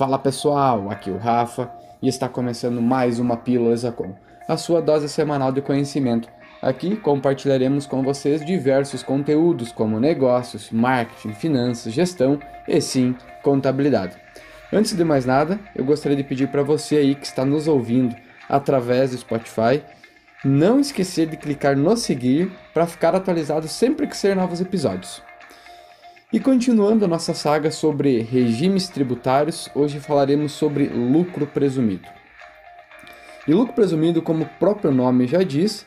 Fala pessoal, aqui é o Rafa e está começando mais uma Pílula Exacom, a sua dose semanal de conhecimento. Aqui compartilharemos com vocês diversos conteúdos como negócios, marketing, finanças, gestão e sim, contabilidade. Antes de mais nada, eu gostaria de pedir para você aí que está nos ouvindo através do Spotify, não esquecer de clicar no seguir para ficar atualizado sempre que sair novos episódios. E continuando a nossa saga sobre regimes tributários, hoje falaremos sobre lucro presumido. E lucro presumido, como o próprio nome já diz,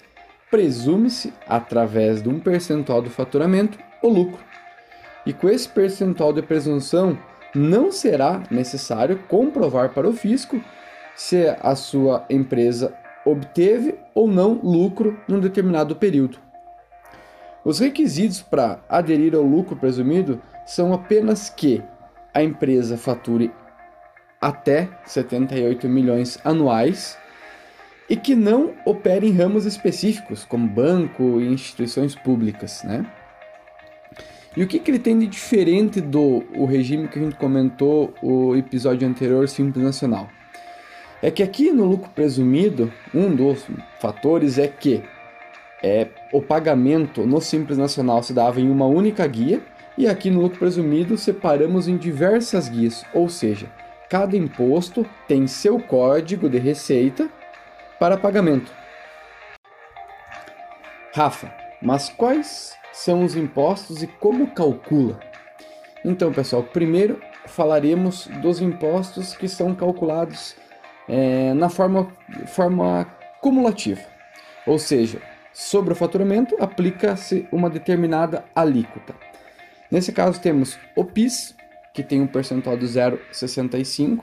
presume-se através de um percentual do faturamento o lucro. E com esse percentual de presunção, não será necessário comprovar para o fisco se a sua empresa obteve ou não lucro num determinado período. Os requisitos para aderir ao lucro presumido são apenas que a empresa fature até 78 milhões anuais e que não opere em ramos específicos, como banco e instituições públicas, né? E o que, que ele tem de diferente do o regime que a gente comentou o episódio anterior, Simples Nacional? É que aqui no lucro presumido, um dos fatores é que é, o pagamento no Simples Nacional se dava em uma única guia e aqui no lucro presumido separamos em diversas guias, ou seja, cada imposto tem seu código de receita para pagamento. Rafa, mas quais são os impostos e como calcula? Então, pessoal, primeiro falaremos dos impostos que são calculados é, na forma, forma cumulativa, ou seja, Sobre o faturamento, aplica-se uma determinada alíquota. Nesse caso, temos o PIS, que tem um percentual de 0,65%,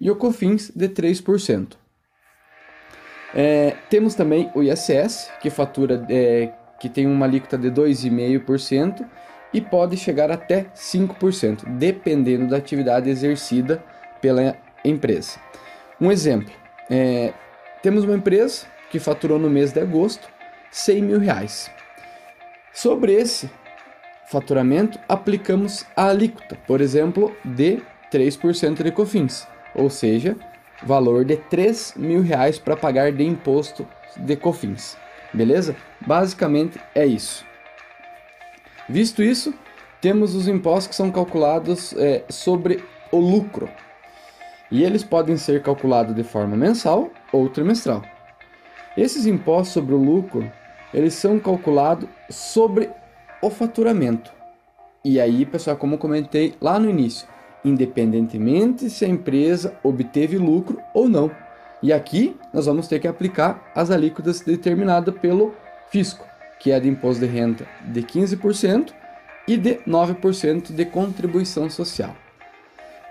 e o COFINS de 3%. É, temos também o ISS, que fatura é, que tem uma alíquota de 2,5% e pode chegar até 5%, dependendo da atividade exercida pela empresa. Um exemplo: é, temos uma empresa que faturou no mês de agosto 100 mil reais. Sobre esse faturamento, aplicamos a alíquota, por exemplo, de 3% de COFINS, ou seja, valor de 3 mil reais para pagar de imposto de COFINS. Beleza? Basicamente é isso. Visto isso, temos os impostos que são calculados é, sobre o lucro. E eles podem ser calculados de forma mensal ou trimestral. Esses impostos sobre o lucro eles são calculados sobre o faturamento. E aí, pessoal, como comentei lá no início, independentemente se a empresa obteve lucro ou não. E aqui nós vamos ter que aplicar as alíquotas determinadas pelo fisco, que é de imposto de renda de 15% e de 9% de contribuição social.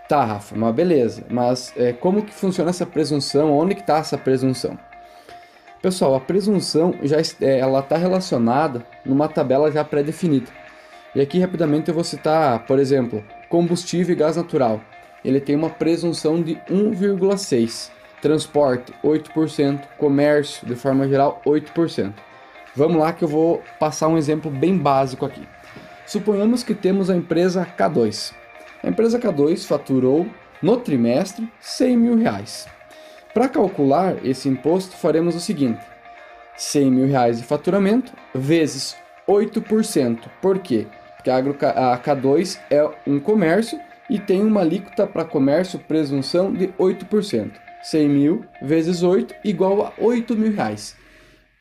Tá, Rafa, mas beleza. Mas é, como que funciona essa presunção? Onde que está essa presunção? Pessoal, a presunção já é, ela está relacionada numa tabela já pré-definida. E aqui rapidamente eu vou citar, por exemplo, combustível e gás natural. Ele tem uma presunção de 1,6. Transporte 8%, comércio de forma geral 8%. Vamos lá que eu vou passar um exemplo bem básico aqui. Suponhamos que temos a empresa K2. A empresa K2 faturou no trimestre 100 mil reais. Para calcular esse imposto, faremos o seguinte: 100 mil reais de faturamento vezes 8%. Por quê? Porque a K2 é um comércio e tem uma alíquota para comércio presunção de 8%. 100 mil vezes 8 igual a 8 mil reais.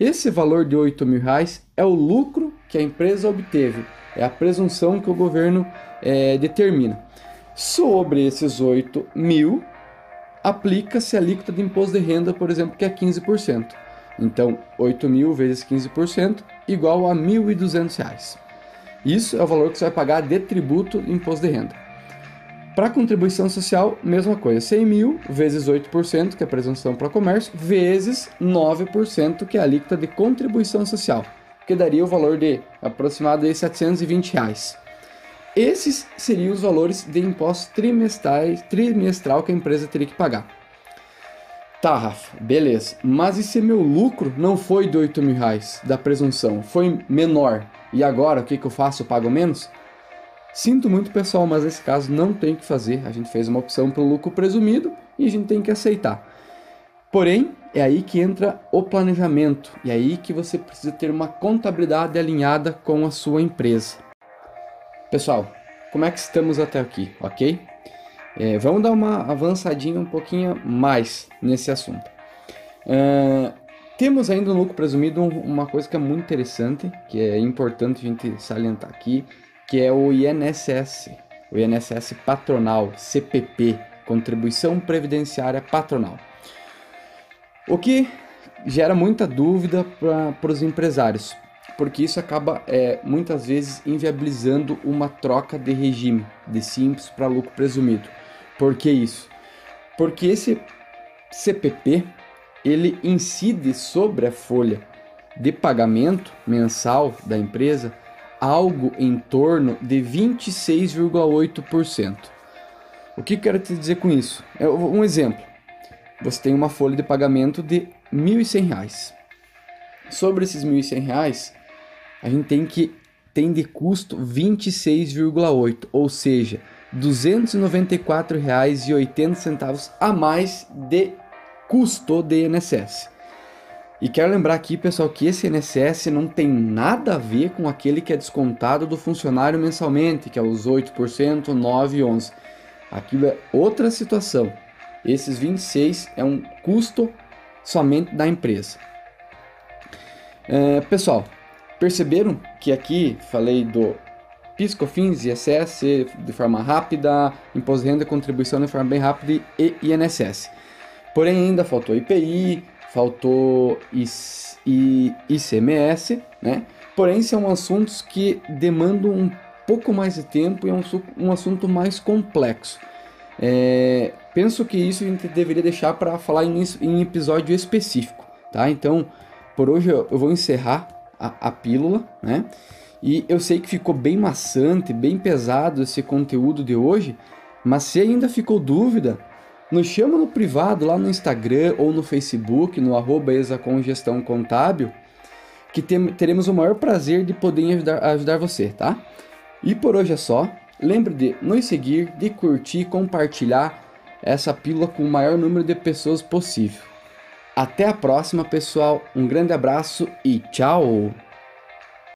Esse valor de 8 mil reais é o lucro que a empresa obteve, é a presunção que o governo é, determina. Sobre esses 8 mil, aplica-se a alíquota de imposto de renda, por exemplo, que é 15%. Então, 8 mil vezes 15% igual a R$ 1.200. Isso é o valor que você vai pagar de tributo de imposto de renda. Para contribuição social, mesma coisa, 100 mil vezes 8%, que é a presunção para comércio, vezes 9%, que é a alíquota de contribuição social, que daria o valor de aproximadamente 720 reais. Esses seriam os valores de impostos trimestrais, trimestral que a empresa teria que pagar. Tá, Rafa, beleza. Mas e se meu lucro não foi de 8 mil reais da presunção, foi menor? E agora o que, que eu faço? Eu pago menos? Sinto muito, pessoal, mas nesse caso não tem o que fazer. A gente fez uma opção pelo lucro presumido e a gente tem que aceitar. Porém, é aí que entra o planejamento e é aí que você precisa ter uma contabilidade alinhada com a sua empresa. Pessoal, como é que estamos até aqui, ok? É, vamos dar uma avançadinha um pouquinho mais nesse assunto. Uh, temos ainda no lucro presumido uma coisa que é muito interessante, que é importante a gente salientar aqui, que é o INSS, o INSS patronal, CPP, Contribuição Previdenciária Patronal. O que gera muita dúvida para os empresários, porque isso acaba é, muitas vezes inviabilizando uma troca de regime de simples para lucro presumido. Por que isso? Porque esse CPP ele incide sobre a folha de pagamento mensal da empresa algo em torno de 26,8%. O que quero te dizer com isso? É um exemplo. Você tem uma folha de pagamento de R$ 1.100. Sobre esses R$ 1.100, a gente tem que tem de custo 26,8, ou seja, R$ 294,80 a mais de custo de INSS. E quero lembrar aqui, pessoal, que esse INSS não tem nada a ver com aquele que é descontado do funcionário mensalmente, que é os 8%, 9% e 11%. Aquilo é outra situação. Esses 26 é um custo somente da empresa. É, pessoal, perceberam que aqui falei do PIS, ISS de forma rápida, Imposto de Renda, Contribuição de forma bem rápida e INSS. Porém, ainda faltou IPI, faltou ICMS, né? Porém, são assuntos que demandam um pouco mais de tempo e é um, um assunto mais complexo. É, penso que isso a gente deveria deixar para falar em, em, episódio específico, tá? Então, por hoje eu vou encerrar a, a, pílula, né? E eu sei que ficou bem maçante, bem pesado esse conteúdo de hoje, mas se ainda ficou dúvida, nos chama no privado lá no Instagram ou no Facebook, no arroba Contábil, que tem, teremos o maior prazer de poder ajudar, ajudar você, tá? E por hoje é só. Lembre de nos seguir, de curtir e compartilhar essa pílula com o maior número de pessoas possível. Até a próxima, pessoal. Um grande abraço e tchau!